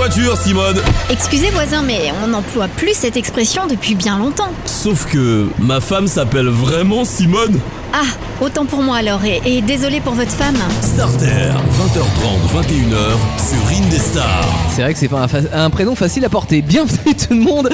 voiture, Simone Excusez voisin, mais on n'emploie plus cette expression depuis bien longtemps. Sauf que ma femme s'appelle vraiment Simone Ah, autant pour moi alors, et, et désolé pour votre femme. Starter, 20h30, 21h, sur Indestar. C'est vrai que c'est pas un, fa- un prénom facile à porter. Bienvenue tout le monde.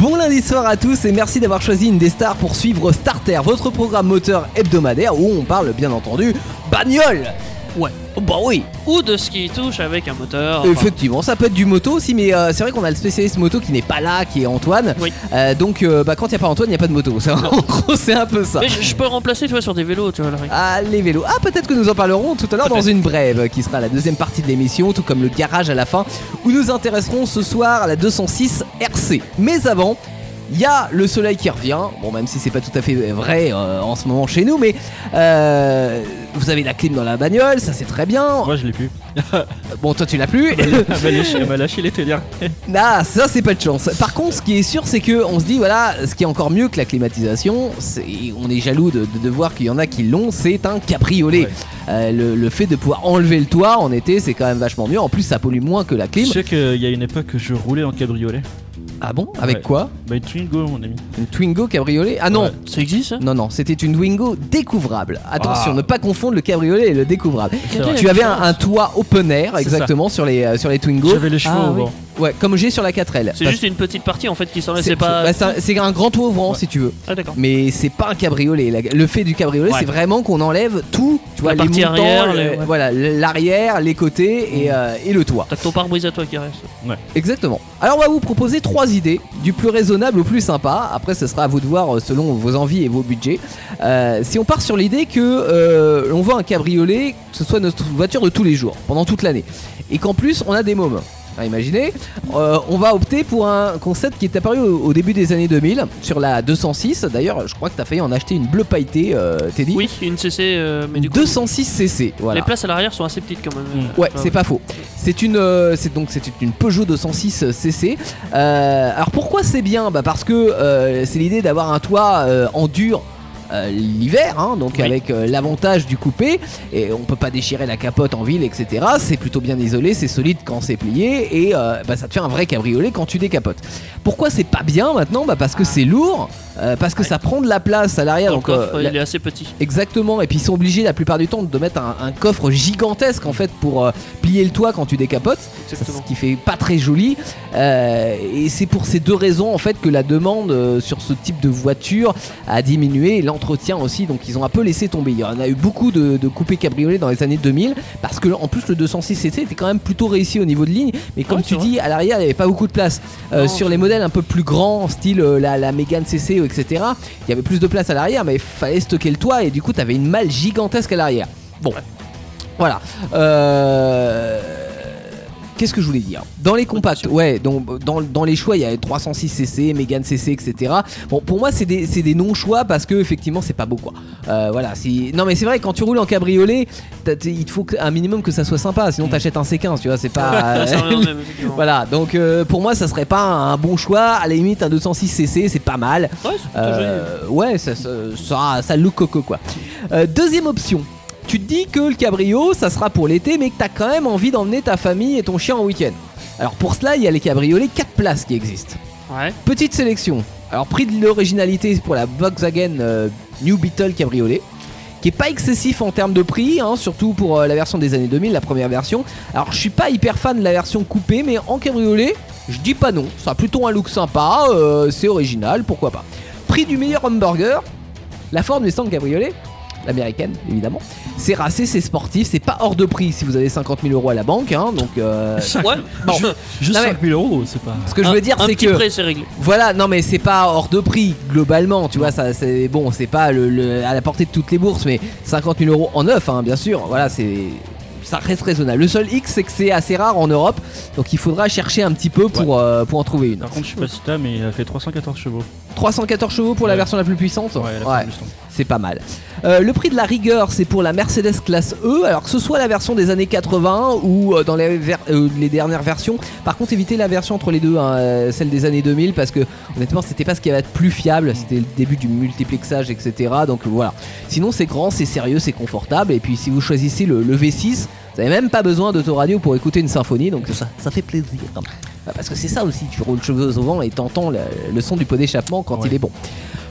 Bon lundi soir à tous et merci d'avoir choisi une des stars pour suivre Starter, votre programme moteur hebdomadaire où on parle bien entendu bagnole. Ouais. Oh, Bah oui, Ou de ce qui touche avec un moteur. enfin, effectivement, ça peut être du moto aussi, mais euh, c'est vrai qu'on a le spécialiste moto qui n'est pas là, qui est Antoine. Oui. Euh, donc, euh, bah, quand il n'y a pas Antoine, il n'y a pas de moto. C'est- En gros, c'est un peu ça. Mais je, je peux remplacer, tu vois, sur des vélos, tu vois. Larry. Ah, les vélos. Ah, peut-être que nous en parlerons tout à l'heure dans une brève qui sera la deuxième partie de l'émission, tout comme le garage à la fin, où nous intéresserons ce soir à la 206 RC. Mais avant. Il y a le soleil qui revient, bon même si c'est pas tout à fait vrai euh, en ce moment chez nous, mais euh, vous avez la clim dans la bagnole, ça c'est très bien. Moi je l'ai plus. Bon toi tu l'as plus. Elle m'a lâché, elle m'a lâché l'été dernier. Ah, ça c'est pas de chance. Par contre, ce qui est sûr, c'est que on se dit voilà, ce qui est encore mieux que la climatisation, on est jaloux de, de- de voir qu'il y en a qui l'ont, c'est un cabriolet. Ouais. Euh, le, le fait de pouvoir enlever le toit en été, c'est quand même vachement mieux. En plus, ça pollue moins que la Je clim. sais qu'il y a une époque que je roulais en cabriolet. Ah bon Avec Ouais. quoi Bah une Twingo mon ami. Une Twingo cabriolet Ah non. Ouais. Ça existe, ça? Non, non, c'était une Twingo découvrable. Attention, Ah. ne pas confondre le cabriolet et le découvrable. Vrai. Tu avais un, un toit open air, exactement, sur les, euh, sur les Twingo. J'avais les chevaux Ah, au oui. vent. Ouais, comme j'ai sur la 4L. C'est Parce- juste une petite partie en fait qui s'enlève, c'est c'est pas. bah, c'est un- c'est un grand toit ouvrant Ouais. si tu veux. Ah, d'accord. Mais c'est pas un cabriolet. La- Le fait du cabriolet, Ouais. c'est vraiment qu'on enlève tout. Tu vois, La les partie montants, arrière, le- les- ouais. voilà, l'arrière, les côtés et, euh, et le toit. T'as que ton pare-brise à toi qui reste. Exactement. Alors on va vous proposer trois idées, du plus raisonnable au plus sympa. Après, ce sera à vous de voir euh, selon vos envies et vos budgets. Euh, si on part sur l'idée que euh, on voit un cabriolet, que ce soit notre voiture de tous les jours, pendant toute l'année, et qu'en plus on a des mômes. Imaginez, euh, on va opter pour un concept qui est apparu au, au début des années 2000 sur la 206. D'ailleurs, je crois que tu as failli en acheter une bleu pailletée, euh, Teddy. Oui, une CC, euh, mais du coup. 206 cc. Voilà. Les places à l'arrière sont assez petites quand même. Mm. Ouais, ah c'est pas faux. C'est une, euh, c'est donc c'est une Peugeot 206 cc. Euh, alors pourquoi c'est bien? Bah parce que euh, c'est l'idée d'avoir un toit euh, en dur. Euh, l'hiver, hein, donc Oui. avec euh, l'avantage du coupé, et on peut pas déchirer la capote en ville, etc. C'est plutôt bien isolé, c'est solide quand c'est plié, et euh, bah, ça te fait un vrai cabriolet quand tu décapotes. Pourquoi c'est pas bien maintenant? Bah parce que c'est lourd, parce que Ouais. ça prend de la place à l'arrière, donc coffre, la- il est assez petit. Exactement, et puis ils sont obligés la plupart du temps de mettre un, un coffre gigantesque en fait pour plier le toit quand tu décapotes, Exactement. ce qui fait pas très joli. Et c'est pour ces deux raisons en fait que la demande sur ce type de voiture a diminué et l'entretien aussi. Donc ils ont un peu laissé tomber. Il y en a eu beaucoup de, de coupés cabriolets dans les années 2000 parce que en plus le 206 cc était quand même plutôt réussi au niveau de ligne, mais comme Ouais, tu dis à l'arrière il n'y avait pas beaucoup de place. Euh, Non, sur les modèles un peu plus grands, style euh, la, la Mégane CC, etc. Il y avait plus de place à l'arrière, mais il fallait stocker le toit et du coup, tu avais une malle gigantesque à l'arrière. Bon, voilà. Euh, Qu'est-ce que je voulais dire? Dans les compacts, ouais, donc dans, dans les choix, il y a 306 cc, Mégane CC, etc. Bon, pour moi, c'est des, des non-choix parce que effectivement, c'est pas beau quoi. Euh, voilà, si... non mais c'est vrai, quand tu roules en cabriolet, il te faut un minimum que ça soit sympa, sinon t'achètes un C15, tu vois, c'est pas. Voilà, donc euh, pour moi ça serait pas un bon choix. À la limite, un 206 cc, c'est pas mal. Ouais, c'est plutôt joli. Euh, ouais, ça, ça, ça, ça look coco quoi. Euh, deuxième option. Tu te dis que le cabrio, ça sera pour l'été, mais que t'as quand même envie d'emmener ta famille et ton chien en week-end. Alors pour cela, il y a les cabriolets 4 places qui existent. Ouais. Petite sélection. Alors prix de l'originalité pour la Volkswagen euh, New Beetle cabriolet qui est pas excessif en termes de prix, hein, surtout pour euh, la version des années 2000, la première version. Alors je suis pas hyper fan de la version coupée, mais en cabriolet, je dis pas non. Ça a plutôt un look sympa, euh, c'est original, pourquoi pas. Prix du meilleur hamburger, la Ford Mustang cabriolet, l'américaine évidemment. C'est racé, c'est sportif, c'est pas hors de prix si vous avez 50 000 euros à la banque, hein, donc. euh, Ouais, bon. Juste Non, mais- 5000 euros, c'est pas. Ce que je veux dire, c'est que. prêt, c'est réglé. Voilà, non mais c'est pas hors de prix globalement, tu vois, ça c'est bon, c'est pas le, le- à la portée de toutes les bourses, mais 50 000 euros en neuf, hein, bien sûr, voilà, c'est ça reste raisonnable. Le seul X, c'est que c'est assez rare en Europe, donc il faudra chercher un petit peu pour, euh, pour en trouver une. Par contre, je sais pas si t'as, mais il a fait 314 chevaux. 314 chevaux pour la version la plus puissante Ouais, la Ouais. Mustang. C'est pas mal. Euh, le prix de la rigueur, c'est pour la Mercedes classe E. Alors que ce soit la version des années 80 ou euh, dans les, ver- euh, les dernières versions. Par contre, évitez la version entre les deux, hein, celle des années 2000, parce que honnêtement, c'était pas ce qui va être plus fiable. C'était le début du multiplexage, etc. Donc voilà. Sinon, c'est grand, c'est sérieux, c'est confortable. Et puis, si vous choisissez le, le V6, Vous avez même pas besoin d'autoradio pour écouter une symphonie, donc ça, ça fait plaisir. Bah, Parce que c'est ça aussi, tu roules cheveux au vent et t'entends le, le son du pot d'échappement quand Ouais. il est bon.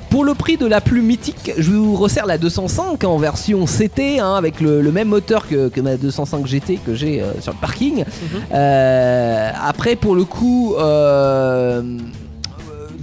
Pour le prix de la plus mythique, je vous resserre la 205 en version CT, hein, avec le, le même moteur que, que ma 205 GT que j'ai euh, sur le parking. Euh, après, pour le coup, euh,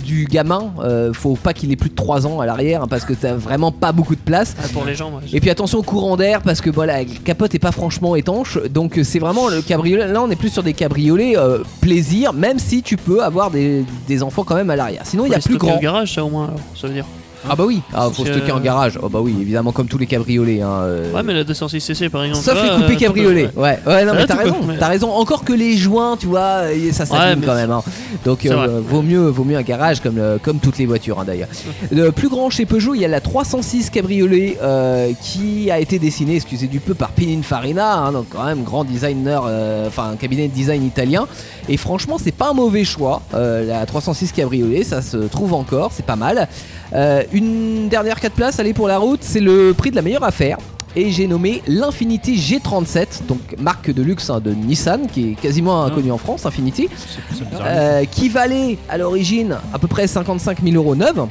du gamin, euh, faut pas qu'il ait plus de 3 ans à l'arrière hein, parce que t'as vraiment pas beaucoup de place. Ah, pour les gens, moi. Et puis attention au courant d'air parce que voilà, la capote est pas franchement étanche, donc euh, c'est vraiment le cabriolet. Là, on est plus sur des cabriolets euh, plaisir, même si tu peux avoir des, des enfants quand même à l'arrière. Sinon, il y a plus grand. garage, ça au moins, alors, ça veut dire. Ah bah oui, ah, faut stocker en garage. Oh bah oui, évidemment comme tous les cabriolets. Hein, euh, Ouais, mais la 206cc par exemple. Sauf les coupés euh, cabriolets. Ouais, ouais, non, mais t'as raison. T'as raison. Encore que les joints, tu vois, ça s'abîme quand même. hein. Donc, euh, vaut mieux, vaut mieux un garage comme, comme toutes les voitures hein, d'ailleurs. Le plus grand chez Peugeot, il y a la 306 cabriolet euh, qui a été dessinée, excusez du peu, par Pininfarina, hein, donc quand même grand designer, euh, enfin un cabinet de design italien. Et franchement, c'est pas un mauvais choix. Euh, la 306 cabriolet, ça se trouve encore, c'est pas mal. Euh, une dernière 4 places, allez pour la route, c'est le prix de la meilleure affaire. Et j'ai nommé l'Infinity G37, donc marque de luxe hein, de Nissan, qui est quasiment inconnue en France, Infinity, euh, qui valait à l'origine à peu près 55 000 euros neuve.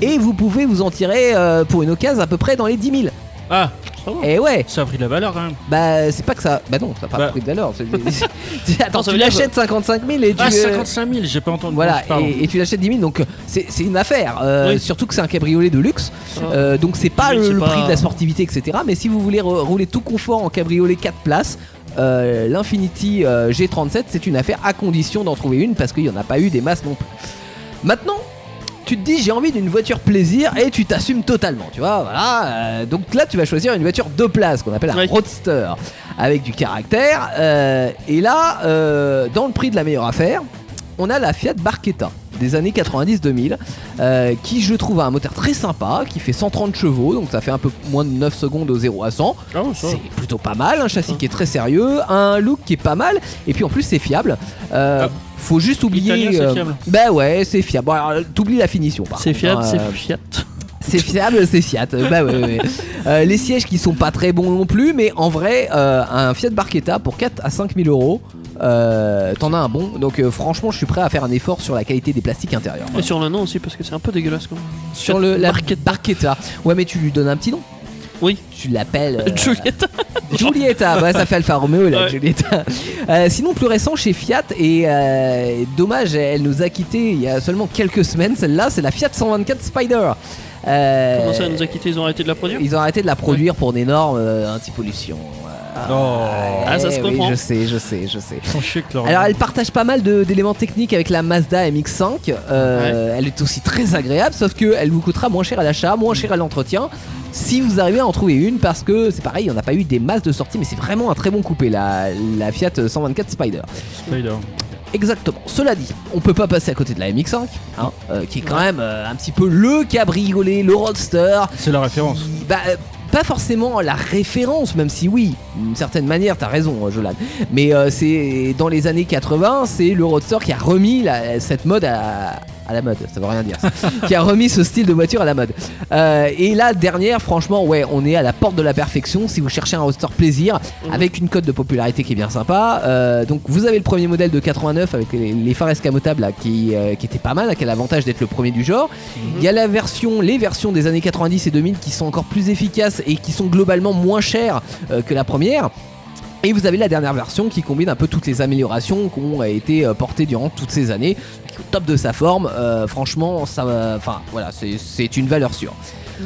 Et vous pouvez vous en tirer euh, pour une occasion à peu près dans les 10 000. Ah, Ça va. Et ouais, ça a pris de la valeur quand même. bah c'est pas que ça. Bah non, ça n'a pas Bah. pris de valeur. C'est- Attends, ça tu veut dire l'achètes 55 000 et tu. Ah, euh, 55 000, j'ai pas entendu. Voilà, Pardon. et, et tu l'achètes 10 000, donc euh, c'est c'est une affaire. euh, Oui. Surtout que c'est un cabriolet de luxe, va. euh, donc c'est pas le, c'est le pas- prix de la sportivité, etc. Mais si vous voulez re- rouler tout confort en cabriolet 4 places, euh, l'Infinity euh, G37, c'est une affaire à condition d'en trouver une parce qu'il n'y en a pas eu des masses non plus. Maintenant, tu te dis j'ai envie d'une voiture plaisir et tu t'assumes totalement, tu vois. Voilà. euh, donc là, tu vas choisir une voiture deux places qu'on appelle un roadster avec du caractère. euh, et là, euh, dans le prix de la meilleure affaire, on a la Fiat Barchetta des années 90-2000 euh, qui je trouve a un moteur très sympa qui fait 130 chevaux donc ça fait un peu moins de 9 secondes au 0 à 100 Ah, c'est plutôt pas mal, un châssis qui est très sérieux, un look qui est pas mal, et puis en plus c'est fiable. Euh, Ah. Faut juste oublier. Italien, c'est euh, fiable. bah ouais, c'est fiable. Bon, alors, t'oublies la finition par C'est fiable, hein, c'est Fiat. c'est fiable, c'est Fiat. Bah ouais, ouais. Euh, les sièges qui sont pas très bons non plus, mais en vrai, un Fiat Barchetta pour 4 à 5 000 euros, euh, t'en as un bon. Donc euh, franchement, je suis prêt à faire un effort sur la qualité des plastiques intérieurs. Et sur le nom aussi, parce que c'est un peu dégueulasse quand même. Sur le la Barchetta. Ouais, mais tu lui donnes un petit nom. Oui. Tu l'appelles. euh, Juliette. Giulietta, ouais, ça fait Alfa Romeo là, Ouais. Euh, sinon, plus récent chez Fiat, et euh, dommage, elle nous a quitté il y a seulement quelques semaines. Celle-là, c'est la Fiat 124 Spider. Comment ça, elle nous a quitté Ils ont arrêté de la produire? Ils ont arrêté de la produire pour des normes euh, anti-pollution. Oh. Ah, ça se oui, comprend. Je sais, je sais, je sais. Ils sont chics, leur- Alors elle partage pas mal de- d'éléments techniques avec la Mazda MX5. Euh, Elle est aussi très agréable, sauf que elle vous coûtera moins cher à l'achat, moins cher à l'entretien. Si vous arrivez à en trouver une, parce que c'est pareil, on n'a pas eu des masses de sortie, mais c'est vraiment un très bon coupé, la, la Fiat 124 Spider. Spider. Exactement. Cela dit, on peut pas passer à côté de la MX5, hein, euh, qui est quand même euh, un petit peu le cabriolet, le roadster, C'est la référence. bah, euh, pas forcément la référence, même si oui, d'une certaine manière, t'as raison, euh, Jolan. Mais euh, c'est dans les années 80, c'est le Roadster qui a remis cette mode à, à la mode. Ça veut rien dire. ça. qui a remis ce style de voiture à la mode. Euh, et la dernière, franchement, ouais, on est à la porte de la perfection. Si vous cherchez un Roadster plaisir, Mhm. avec une cote de popularité qui est bien sympa. Euh, donc vous avez le premier modèle de 89 avec les, les phares escamotables là, qui, euh, qui était pas mal, qui a l'avantage d'être le premier du genre. Il y a la version, les versions des années 90 et 2000 qui sont encore plus efficaces et qui sont globalement moins chères que la première. Et vous avez la dernière version qui combine un peu toutes les améliorations qui ont été euh, portées durant toutes ces années, au top de sa forme. Euh, franchement, ça, enfin voilà, c'est une valeur sûre.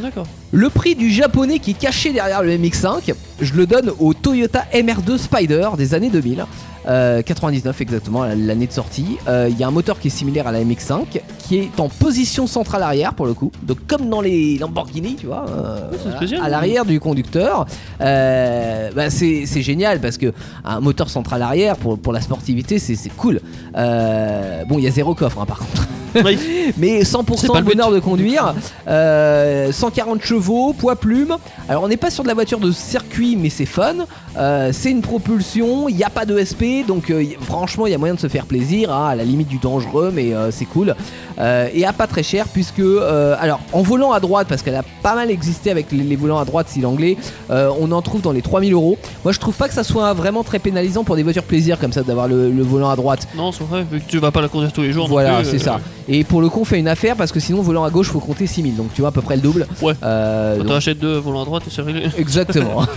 D'accord. Le prix du japonais qui est caché derrière le MX5, je le donne au Toyota MR2 Spider des années 2000. Euh, 99 exactement, l'année de sortie. Euh, Il y a un moteur qui est similaire à la MX5, qui est en position centrale arrière pour le coup. Donc comme dans les Lamborghini, tu vois, euh, spécial. à l'arrière du conducteur. Euh, bah, c'est génial parce que un moteur central arrière pour, pour la sportivité, c'est cool. Euh, bon, il y a zéro coffre hein, par contre. Oui. mais C'est 100% pas le but. bonheur de conduire. Euh, 140 chevaux, poids plume. Alors on n'est pas sur de la voiture de circuit, mais c'est fun. Euh, c'est une propulsion, il n'y a pas de SP, donc euh, franchement il y a moyen de se faire plaisir, hein, à la limite du dangereux, mais euh, c'est cool. Euh, et à pas très cher, puisque euh, alors en volant à droite, parce qu'elle a pas mal existé avec les, les volants à droite, style anglais, euh, on en trouve dans les 3000 euros. Moi je trouve pas que ça soit vraiment très pénalisant pour des voitures plaisir comme ça d'avoir le, le volant à droite. Non, c'est vrai, vu que tu vas pas la conduire tous les jours. Voilà, c'est euh, ça. Et pour le coup, on fait une affaire parce que sinon, volant à gauche, faut compter 6000. Donc, tu vois, à peu près le double. Ouais. Euh, Quand donc- t'en achètes deux volants à droite c'est réglé. Exactement.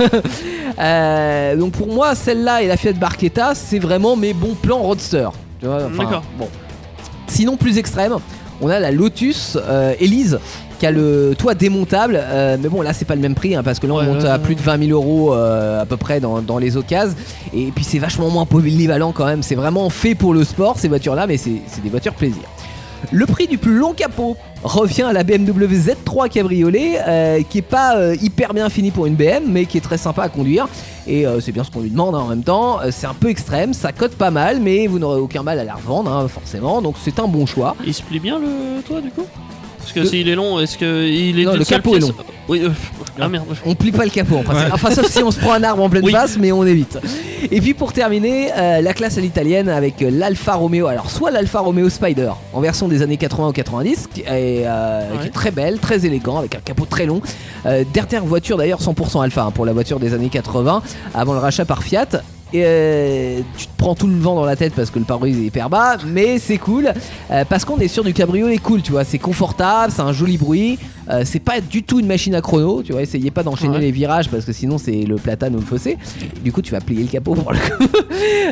Euh, donc, pour moi, celle-là et la Fiat Barchetta, c'est vraiment mes bons plans roadster. Tu vois, enfin, D'accord. Bon. Sinon, plus extrême, on a la Lotus euh, Elise qui a le toit démontable. euh, mais bon, là, c'est pas le même prix hein, parce que là, on Ouais, monte ouais, à ouais. plus de 20 000 euros euh, à peu près dans, dans les occasions. Et puis, c'est vachement moins polyvalent quand même. C'est vraiment fait pour le sport, ces voitures-là, mais c'est des voitures plaisir. Le prix du plus long capot revient à la BMW Z3 Cabriolet, euh, qui est pas euh, hyper bien fini pour une BM, mais qui est très sympa à conduire. Et euh, c'est bien ce qu'on lui demande hein, en même temps. C'est un peu extrême, ça cote pas mal, mais vous n'aurez aucun mal à la revendre, hein, forcément. Donc c'est un bon choix. Il se plie bien le toit du coup? Parce que s'il est long, est-ce que il est Non, le capot est long. Oui, euh, ah merde. On plie pas le capot, en principe. Ouais. enfin sauf si on se prend un arbre en pleine Oui. face, mais on évite. Et puis pour terminer, euh, la classe à l'italienne avec euh, l'Alfa Romeo. Alors soit l'Alfa Romeo Spider en version des années 80 ou 90, qui est, euh, Ouais. qui est très belle, très élégant, avec un capot très long. Euh, dernière voiture d'ailleurs 100% Alpha hein, pour la voiture des années 80, avant le rachat par Fiat. Et euh, tu te prends tout le vent dans la tête parce que le pare-brise est hyper bas, mais c'est cool euh, parce qu'on est sur du cabriolet cool, tu vois. C'est confortable, c'est un joli bruit, euh, c'est pas du tout une machine à chrono, tu vois. Essayez pas d'enchaîner Ouais. les virages parce que sinon c'est le platane ou le fossé. Du coup, tu vas plier le capot pour le coup.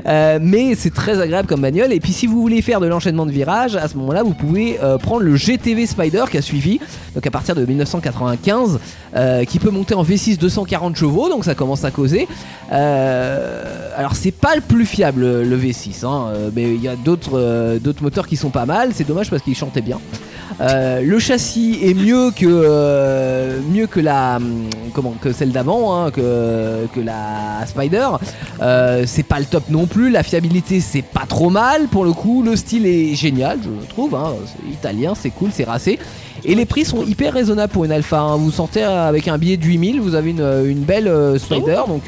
Euh, mais c'est très agréable comme bagnole. Et puis, si vous voulez faire de l'enchaînement de virages, à ce moment-là, vous pouvez euh, prendre le GTV Spider qui a suivi, donc à partir de 1995, euh, qui peut monter en V6 240 chevaux, donc ça commence à causer. Alors, c'est pas le plus fiable le V6, hein, mais il y a d'autres d'autres moteurs qui sont pas mal. C'est dommage parce qu'ils chantaient bien. Euh, le châssis est mieux que euh, mieux que la hum, comment que celle d'avant hein, que, que la Spider. Euh, c'est pas le top non plus la fiabilité c'est pas trop mal. Pour le coup le style est génial je trouve hein. c'est italien c'est cool c'est racé. Et les prix sont hyper raisonnables pour une Alpha hein. vous sortez avec un billet de 8000 vous avez une, une belle Spider donc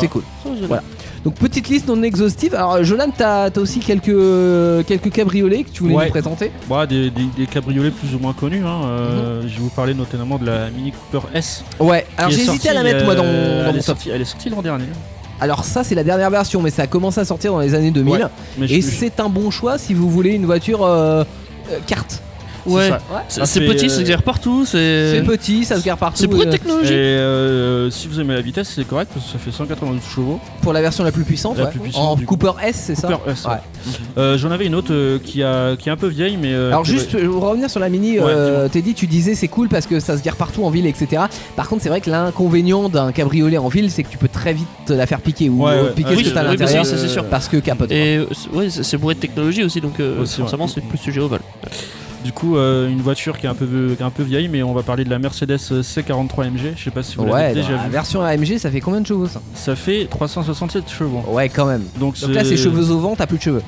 c'est cool. Voilà. Donc petite liste non exhaustive alors Jolan t'as as aussi quelques quelques cabriolets que tu voulais Ouais. nous présenter? Bah, des, des- des cabriolets plus ou moins connus. hein. Euh, Mhm. Je vais vous parler notamment de la Mini Cooper S. ouais alors j'ai hésité à la mettre moi dans, euh, dans elle, mon est top sortie, elle est sortie l'an dernier. Alors ça c'est la dernière version mais ça a commencé à sortir dans les années 2000 Ouais, Mais et c'est un bon choix si vous voulez une voiture euh, euh, carte. Ouais, c'est petit, euh, ça se gère partout, c'est. C'est petit, ça se gare partout. C'est pour une euh, Et technologie. euh, si vous aimez la vitesse, c'est correct parce que ça fait 192 chevaux. pour la version la plus puissante, La ouais. plus puissante, en. Cooper S, c'est ça Cooper S, ouais. Ouais. Euh, J'en avais une autre euh, qui, a, qui est un peu vieille, mais. euh, Alors juste euh, pour revenir sur la mini, Ouais, euh, Teddy, tu disais c'est cool parce que ça se gare partout en ville, etc. Par contre, c'est vrai que l'inconvénient d'un cabriolet en ville, c'est que tu peux très vite te la faire piquer ou euh, piquer ce que t'as à l'intérieur ça, c'est sûr. parce que capote. Et euh, c'est- ouais, c'est bourré de technologie aussi, donc euh, forcément c'est plus sujet au vol. Du coup, euh, une voiture qui est un peu, qui est un peu vieille, mais on va parler de la Mercedes C43 MG. Je sais pas si vous Ouais, l'avez déjà la vu. version AMG, ça fait combien de chevaux ça Ça fait 367 chevaux. Ouais, quand même. Donc, Donc là, c'est cheveux au vent, t'as plus de cheveux.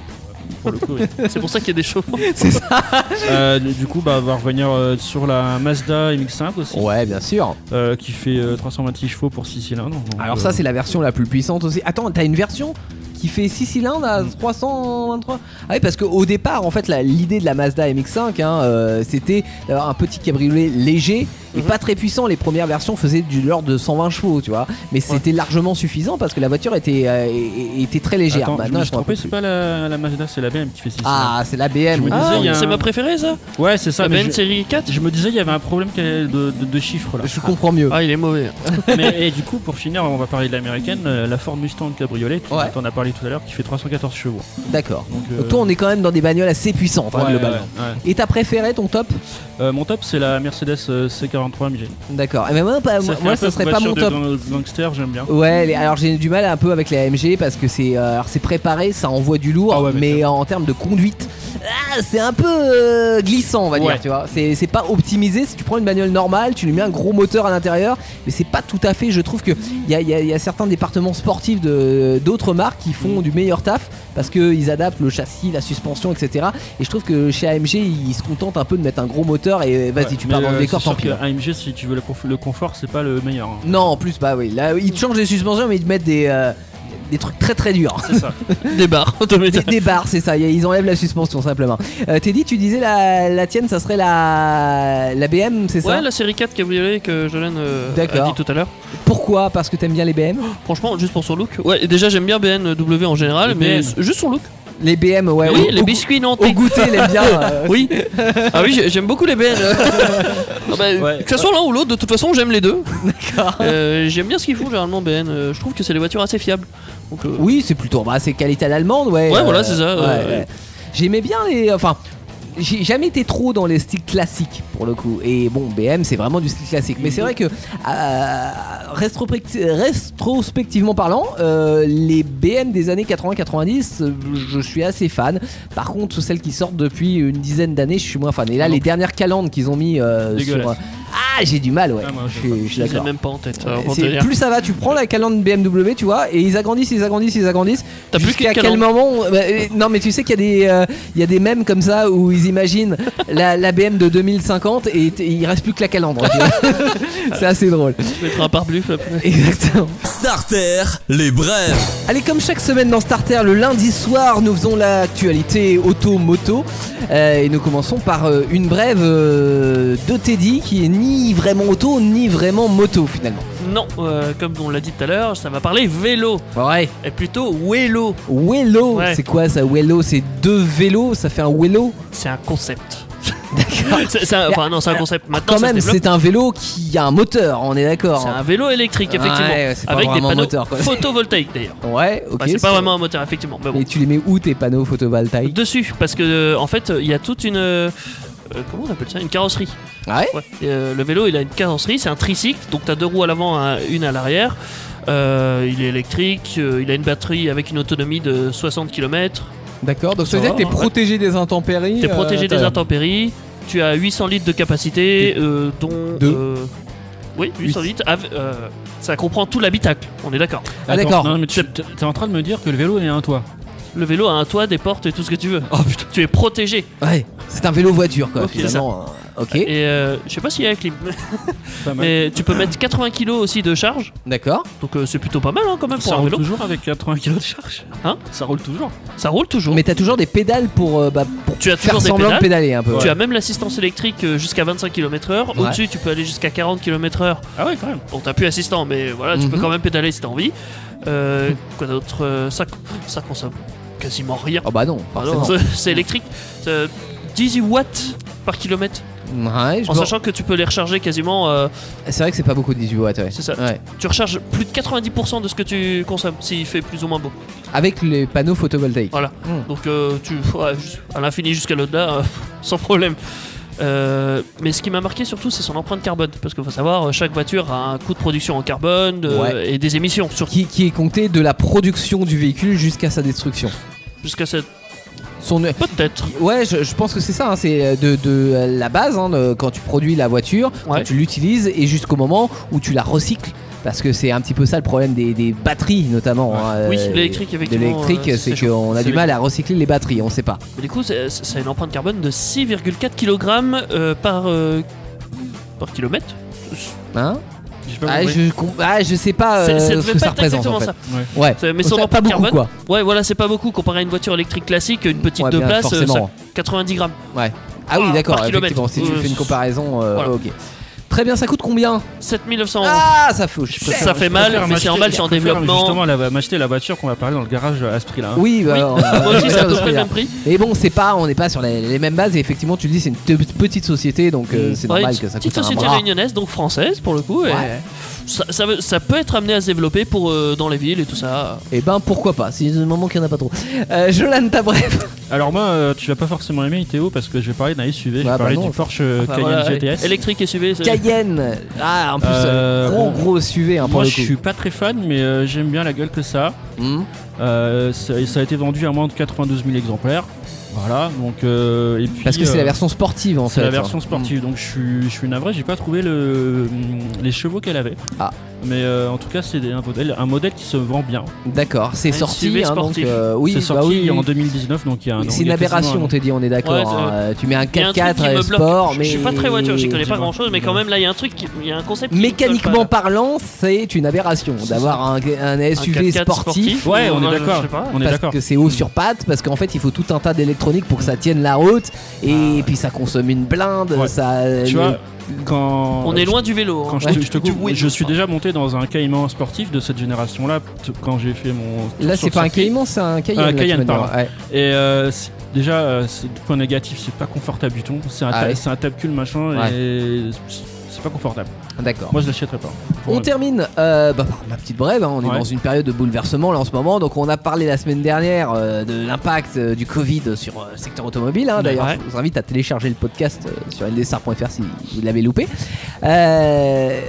Pour le coup, oui. C'est pour ça qu'il y a des chevaux. c'est ça Euh, du du coup, bah, on va revenir euh, sur la Mazda MX-5 aussi, Ouais, bien sûr. euh, qui fait euh, 326 chevaux pour 6 cylindres. Donc, Alors euh, ça c'est la version la plus puissante aussi. Attends, t'as une version qui fait 6 cylindres à 323 Ah oui parce qu'au départ en fait l'idée de la Mazda MX5 hein, euh, c'était d'avoir un petit cabriolet léger pas très puissant. Les premières versions faisaient du l'ordre de 120 chevaux, tu vois. Mais c'était largement suffisant parce que la voiture était, euh, était très légère. Attends, bah, je, me c'est pas la, la Mazda, c'est la BM qui fait 600. Ah, c'est la BM. Ah. C'est ma préférée, ça Ouais, c'est ça. La BM série 4. Je me disais, il y avait un problème de, de, chiffres là. Je comprends mieux. Ah, il est mauvais. mais, et du coup, pour finir, on va parler de l'américaine, euh, la Ford Mustang Cabriolet, dont ouais. on a parlé tout à l'heure, qui fait 314 chevaux. D'accord. Donc, euh, toi, on est quand même dans des bagnoles assez puissantes, hein, globalement. Et ta préférée, ton top? Mon top, c'est la Mercedes C40 D'accord. Mais moi, ça moi, serait pas mon top. Gangster, j'aime bien. Ouais, alors j'ai du mal un peu avec les AMG parce que c'est euh, c'est préparé, ça envoie du lourd, mais, en termes de conduite, ah, c'est un peu euh, glissant, on va dire, tu vois. C'est pas optimisé. Si tu prends une bagnole normale, tu lui mets un gros moteur à l'intérieur, mais c'est pas tout à fait. Je trouve que il y, y a, certains départements sportifs de d'autres marques qui font du meilleur taf parce qu'ils adaptent le châssis, la suspension, etc. Et je trouve que chez AMG, ils se contentent un peu de mettre un gros moteur et vas-y, tu pars dans le décor, tant pis. AMG, si tu veux le, conf- le confort, c'est pas le meilleur. hein. Non, en plus, bah oui. Là, ils te changent les suspensions, mais ils te mettent des, euh, des trucs très très durs. C'est ça. Des barres Des, des barres, c'est ça. Ils enlèvent la suspension simplement. Euh, Teddy, tu disais la, la tienne, ça serait la, la BM, c'est ça? Ouais, la série 4 cabriolet que Jolene euh, a D'accord. dit tout à l'heure. Pourquoi? Parce que t'aimes bien les BM Franchement, juste pour son look? Ouais, déjà j'aime bien BMW en général, mais juste son look. Les BM, ouais. oui, au, les au- biscuits Au nantais. goûter, aime bien. euh, Oui. Ah oui, j'ai- j'aime beaucoup les BN. Ah bah, Ouais. Que ce soit l'un ou l'autre, de toute façon, j'aime les deux. D'accord. Euh, j'aime bien ce qu'ils font généralement BN. Euh, je trouve que c'est des voitures assez fiables. Donc, euh, Oui, c'est plutôt. Bah, c'est qualité allemande, ouais. Ouais, voilà, c'est ça, ouais, euh, ouais. J'aimais bien les. Enfin. J'ai jamais été trop dans les styles classiques pour le coup. Et bon, BM c'est vraiment du style classique. Mais c'est vrai que euh, rétrospecti- rétrospectivement parlant, euh, les BM des années 80-90, euh, je suis assez fan. Par contre, celles qui sortent depuis une dizaine d'années, je suis moins fan. Et là, Non. les dernières calendes qu'ils ont mis sur. Ah, j'ai du mal, ouais. Ah, moi, je je suis- je suis je les ai d'accord. même pas en tête. Ouais, alors, pour te c'est- dire. plus ça va, tu prends la calandre BMW, tu vois, et ils agrandissent, ils agrandissent, ils agrandissent. T'as plus qu'une quel moment bah, euh, Non, mais tu sais qu'il y a des, euh, il y a des mèmes comme ça où ils imaginent la, la BM de 2050 et t- il reste plus que la calandre. c'est assez drôle. Je mettrai un pare-bluff là. Exactement. Starter, les brèves. Allez, comme chaque semaine dans Starter, le lundi soir, nous faisons l'actualité auto-moto. Euh, et nous commençons par euh, une brève euh, de Teddy qui est ni vraiment auto, ni vraiment moto finalement. Non, euh, comme on l'a dit tout à l'heure, ça va parler vélo. Ouais. Et plutôt vélo. Wello, Ouais. c'est quoi ça Wello, c'est deux vélos, ça fait un Wello? C'est un concept. D'accord. C'est- c'est un- enfin non, c'est un concept. Maintenant, Quand même, c'est un vélo qui a un moteur, on est d'accord. C'est un vélo électrique, effectivement. Ouais, c'est pas avec des panneaux moteur, photovoltaïques d'ailleurs. Ouais, ok. Enfin, c'est pas vraiment un moteur, effectivement. Mais bon. Et tu les mets où tes panneaux photovoltaïques? Dessus, parce que euh, en fait, il y a toute une. euh, euh, comment on appelle ça? Une carrosserie. Ouais? Ouais. Euh, le vélo, il a une carrosserie, c'est un tricycle, donc t'as deux roues à l'avant, un- une à l'arrière. Euh, il est électrique, euh, il a une batterie avec une autonomie de 60 km. D'accord, donc ça Ça veut dire que va, t'es protégé des intempéries. T'es euh, protégé des intempéries. Tu as 800 litres de capacité, euh, dont. Deux. euh, oui, 800 litres. av- euh, ça comprend tout l'habitacle, on est d'accord. Ah, d'accord. non, mais tu es en train de me dire que le vélo est un toit. Le vélo a un toit, des portes et tout ce que tu veux. Oh putain. Tu es protégé. Ouais, c'est un vélo voiture quoi, Ok, finalement. euh, Ok, Et euh, je sais pas s'il y a la clim. Pas mal. Mais tu peux mettre 80 kg aussi de charge. d'accord. Donc euh, c'est plutôt pas mal hein, quand même pour Ça un roule vélo. toujours avec 80 kg de charge Hein Ça roule toujours. Ça roule toujours. Mais t'as toujours des pédales pour, euh, bah, pour tu as faire toujours des semblant de pédales. pédaler un peu. Tu ouais. as même l'assistance électrique jusqu'à 25 km/h. Ouais. Au-dessus, tu peux aller jusqu'à 40 km/h. Ah ouais, quand même. Bon, t'as plus assistant, mais voilà, tu peux Mhm. quand même pédaler si t'as envie. Euh, quoi d'autre Euh, ça, ça consomme quasiment rien. Oh bah non, Ah forcément. c'est- c'est électrique. C'est 18 watts par kilomètre. Ouais, En sachant que tu peux les recharger quasiment. euh, C'est vrai que c'est pas beaucoup de 18 watts, ouais. C'est ça. Ouais. tu recharges plus de 90% de ce que tu consommes s'il fait plus ou moins beau. Avec les panneaux photovoltaïques. Voilà. Hmm. Donc euh, tu à l'infini jusqu'à l'au-delà, euh, sans problème. Euh, mais ce qui m'a marqué surtout, c'est son empreinte carbone. Parce qu'il faut savoir, euh, chaque voiture a un coût de production en carbone euh, Ouais. et des émissions. Surtout Qui, qui est compté de la production du véhicule jusqu'à sa destruction. jusqu'à cette. Son, Peut-être. Ouais, je, je pense que c'est ça, hein, c'est de, de la base, hein, de- quand tu produis la voiture, Ouais. quand tu l'utilises et jusqu'au moment où tu la recycles. Parce que c'est un petit peu ça le problème des, des batteries notamment. hein, Oui, euh, l'électrique, effectivement, l'électrique, euh, c'est c'est qu'on a C'est du mal à recycler les batteries, on sait pas. Mais du coup, c'est- c'est- ça a une empreinte carbone de 6,4 kg euh, par, euh, par kilomètre. Hein ah, je, ah, je sais pas C'est- euh, ça ce que ça représente exactement en fait. ça. Ouais, C'est- Mais Ça, son pas empreinte beaucoup carbone. quoi. Ouais, voilà, c'est pas beaucoup comparé à une voiture électrique classique, une petite Ouais, de place, euh, forcément. ça- 90 grammes. Ouais. Ah oui, d'accord, effectivement, si tu Euh, fais une comparaison, euh, voilà. ok. Très bien, ça coûte combien 7900 euros. Ah, ça fauche. Ça- ça fait mal, mais c'est normal, c'est en développement. Justement, la- m'acheter la voiture qu'on va parler dans le garage à ce prix-là. hein. Oui, bah, Oui. on- Moi aussi, c'est à peu près le même prix. Et bon, c'est pas, on n'est pas sur les, les mêmes bases. Et effectivement, tu le dis, c'est une te- petite société, donc euh, Mm. c'est Ouais, normal que ça petite coûte un société bras. réunionnaise, donc française pour le coup. et Ouais. ça, ça veut- ça peut être amené à se développer pour, euh, dans les villes et tout ça. Et ben pourquoi pas, si du moment qu'il n'y en a pas trop. Euh, Jolan, ta bref. Alors moi, euh, tu vas pas forcément aimer Théo parce que je vais parler d'un SUV. je vais parler bah non. du Porsche euh, Enfin, Cayenne voilà, GTS. Électrique SUV. c'est- Cayenne. Ah, en plus, Euh, gros gros SUV hein, pour Moi, le je coup. suis pas très fan, mais euh, j'aime bien la gueule que ça. a. Hmm. Euh, ça, ça a été vendu à moins de 92 000 exemplaires. Voilà, donc. euh, et puis, Parce que c'est euh, la version sportive en fait. C'est la version sportive, donc je suis, je suis navré, j'ai pas trouvé le, les chevaux qu'elle avait. Ah. Mais euh, en tout cas, c'est un modèle, un modèle qui se vend bien. D'accord, c'est Un sorti. Hein, donc, sportif. euh, oui, c'est bah sorti oui. en 2019, donc il y a un. C'est une aberration, un on t'a dit, on est d'accord. Ouais, hein. Euh, Tu mets un Il y a un truc 4x4 qui me bloque. sport, mais. Je suis pas très voiture, j'y connais pas grand chose, mais quand même là il y a un truc, il y a un concept. Mécaniquement parlant, c'est une aberration d'avoir un, un Un SUV 4x4 sportif. Ouais, on est un- d'accord. je sais pas. On est Parce d'accord. que c'est haut sur pattes, parce qu'en fait il faut tout un tas d'électronique pour que ça tienne la route, et puis ça consomme une blinde, ça. Tu vois, quand. On est loin du vélo. Quand hein. je, te, je coupe, je suis déjà monté dans un Cayman sportif de cette génération-là quand j'ai fait mon. Là c'est pas un. Cayman, c'est un Cayenne. Un Cayenne, pardon. ouais. Et euh, déjà, euh, point négatif, c'est pas confortable du tout. C'est un, Ah ouais. un tape-cul machin Ouais. et c'est pas confortable. D'accord. Moi, je l'achèterais pas. Pour- On termine euh, bah, par ma petite brève, hein, on est dans une période de bouleversement là en ce moment, donc on a parlé la semaine dernière euh, de l'impact euh, du Covid sur le secteur automobile. hein. D'ailleurs, Ouais. je vous invite à télécharger le podcast sur ldstar.fr si vous l'avez loupé. Euh,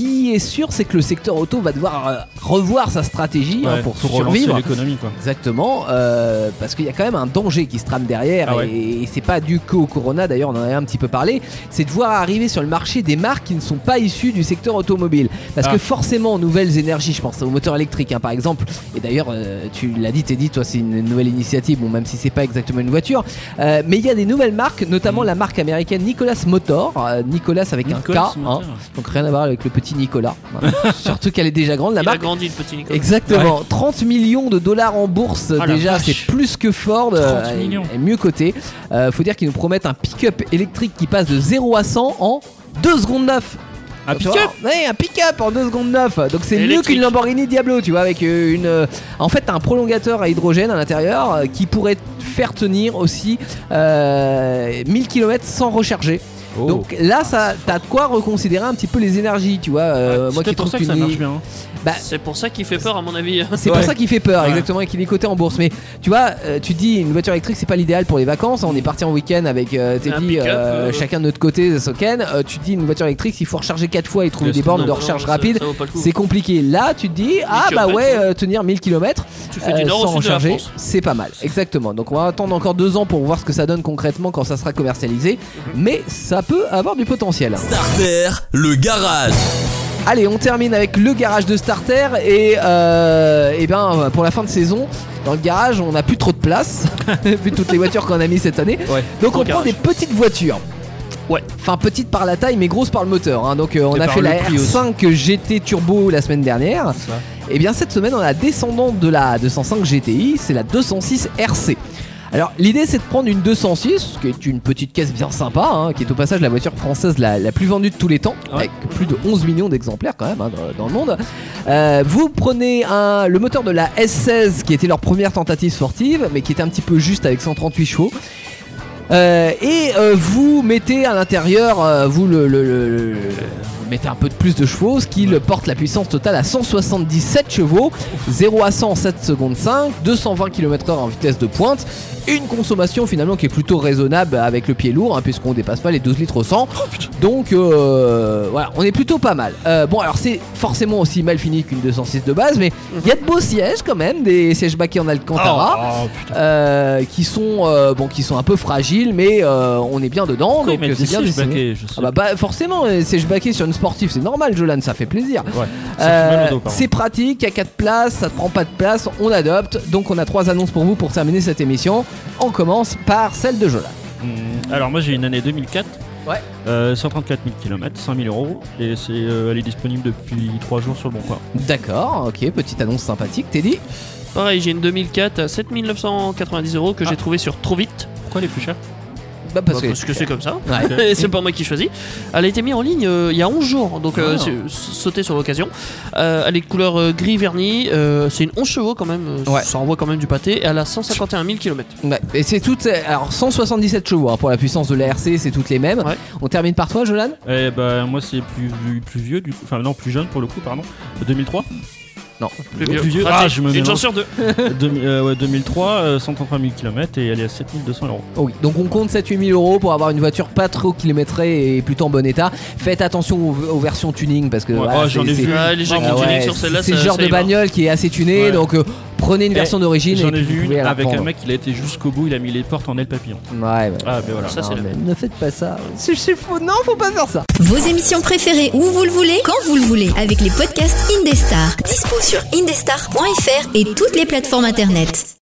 qui est sûr, c'est que le secteur auto va devoir euh, revoir sa stratégie hein, Ouais, pour relancer survivre. l'économie, quoi. Exactement, euh, parce qu'il y a quand même un danger qui se trame derrière, Ah ouais. et, et c'est pas dû qu'au Corona, d'ailleurs on en avait un petit peu parlé, c'est de voir arriver sur le marché des marques qui ne sont pas issues du secteur automobile. Parce Ah. que forcément, nouvelles énergies, je pense au moteur électrique hein, par exemple, et d'ailleurs euh, tu l'as dit, Teddy, toi c'est une nouvelle initiative, bon même si c'est pas exactement une voiture, mais il y a des nouvelles marques, notamment la marque américaine Nicolas Motor, Nicolas avec Nicolas, un K, hein, donc rien à voir avec le petit Nicolas, surtout qu'elle est déjà grande la Il a marque. grandi le petit Nicolas. Exactement, 30 millions de dollars en bourse Ah, déjà, c'est plus que Ford, 30 euh, millions. est mieux coté. Euh, faut dire qu'ils nous promettent un pick-up électrique qui passe de 0 à 100 en 2 secondes 9. Un pick-up Ouais, un pick-up en 2 secondes 9. Donc c'est mieux qu'une Lamborghini Diablo, tu vois, avec euh, une. euh, en fait, t'as un prolongateur à hydrogène à l'intérieur euh, qui pourrait faire tenir aussi euh, 1000 km sans recharger. Oh. Donc là, ça, t'as de quoi reconsidérer un petit peu les énergies, tu vois. euh, C'est moi qui pour trouve ça que ça marche bien. hein. Bah, C'est pour ça qu'il fait peur à mon avis. c'est Ouais. pour ça qu'il fait peur, Ouais. exactement, et qu'il est coté en bourse. Mais tu vois, euh, tu te dis une voiture électrique, c'est pas l'idéal pour les vacances. On est parti en week-end avec euh, Teddy, euh, euh, chacun de notre côté, Soken. Euh, tu te dis une voiture électrique, s'il faut recharger 4 fois et trouver des bornes de recharge rapide, c'est compliqué. Là, tu te dis, ah bah ouais, euh, tenir 1000 km sans recharger, c'est pas mal. Exactement. Donc on va attendre encore deux ans pour voir ce que ça donne concrètement quand ça sera commercialisé. Mhm. Mais ça peut avoir du potentiel. Starter, le garage. Allez, on termine avec le garage de starter et, euh, et ben pour la fin de saison, dans le garage, on n'a plus trop de place vu toutes les voitures qu'on a mis cette année. Ouais. Donc on prend garage. des petites voitures. Ouais. Enfin petites par la taille mais grosses par le moteur. hein. Donc euh, on Et a fait la prix aussi. R5 GT Turbo la semaine dernière. Ça. Et bien cette semaine on a la descendante de la 205 GTI, c'est la 206 RC. Alors l'idée c'est de prendre une 206, qui est une petite caisse bien sympa, hein, qui est au passage la voiture française la, la plus vendue de tous les temps, Ouais. avec plus de 11 millions d'exemplaires quand même hein, dans, dans le monde. Euh, vous prenez un, le moteur de la S16 qui était leur première tentative sportive, mais qui était un petit peu juste avec 138 chevaux. Euh, et euh, vous mettez à l'intérieur, vous le, le- le- le- vous mettez un peu de plus de chevaux, ce qui le porte la puissance totale à 177 chevaux, 0 à 100 en 7 secondes 5, 220 km/h en vitesse de pointe, une consommation finalement qui est plutôt raisonnable avec le pied lourd, hein, puisqu'on dépasse pas les 12 litres au 100. Donc euh, voilà, on est plutôt pas mal. Euh, bon, alors c'est forcément aussi mal fini qu'une 206 de base, mais il y a de beaux sièges quand même, des sièges baquets en Alcantara. Oh, putain. Euh, qui sont euh, bon qui sont un peu fragiles mais euh, on est bien dedans Pourquoi donc c'est bien sièges baquets, je sais Ah bah, bah, forcément je baqué sur une sportive c'est normal Jolan ça fait plaisir Ouais. Euh, c'est pratique, il y a 4 places, ça te prend pas de place, on adopte. Donc on a trois annonces pour vous pour terminer cette émission. On commence par celle de Jolan. Hum, Alors moi j'ai une année 2004. Ouais. Euh, 134 000 km, 5000 euros. Et c'est, euh, elle est disponible depuis 3 jours sur le bon coin. D'accord, ok, petite annonce sympathique, Teddy. Pareil, j'ai une 2004 à 7990 euros que Ah. j'ai trouvé sur Trop Vite. Pourquoi elle est plus chère? Bah parce Bah, que. parce que c'est comme ça. Ouais. C'est pas moi qui choisis. Elle a été mise en ligne euh, il y a 11 jours, donc euh, Ah. c'est- sauter sur l'occasion. Euh, elle est de couleur euh, gris verni, euh, c'est une 11 chevaux quand même, euh, Ouais. ça envoie quand même du pâté, et elle a 151 000 km. Ouais, et c'est toutes. Alors 177 chevaux hein, pour la puissance de la RC, c'est toutes les mêmes. Ouais. On termine par toi, Jolan? Eh bah moi c'est plus, plus vieux, du coup. Enfin non, plus jeune pour le coup, pardon. 2003. Non. Plus vieux. Plus vieux. Ah, je me Une chance sur deux. Demi- euh, ouais, 2003, euh, 133 000 km et elle est à 7200 euros. Oh oui, donc on compte 7-8 000 euros pour avoir une voiture pas trop kilométrée et plutôt en bon état. Faites attention aux, aux versions tuning parce que Ouais, voilà, oh, j'en ai vu. Ah, les gens Ah qui ouais, tuning sur celle-là, c'est le genre ça de va. bagnole qui est assez tuné, Ouais. donc euh, prenez une version d'origine. et J'en ai vu une avec un mec, il a été jusqu'au bout, il a mis les portes en aile papillon. Ouais, ouais. Ah, ben voilà. Ça, c'est Non, le- mais ne faites pas ça. C'est c'est faux. Non, faut pas faire ça. Vos émissions préférées où vous le voulez, quand vous le voulez, avec les podcasts Indestar. Dispo sur indestar.fr et toutes les plateformes internet.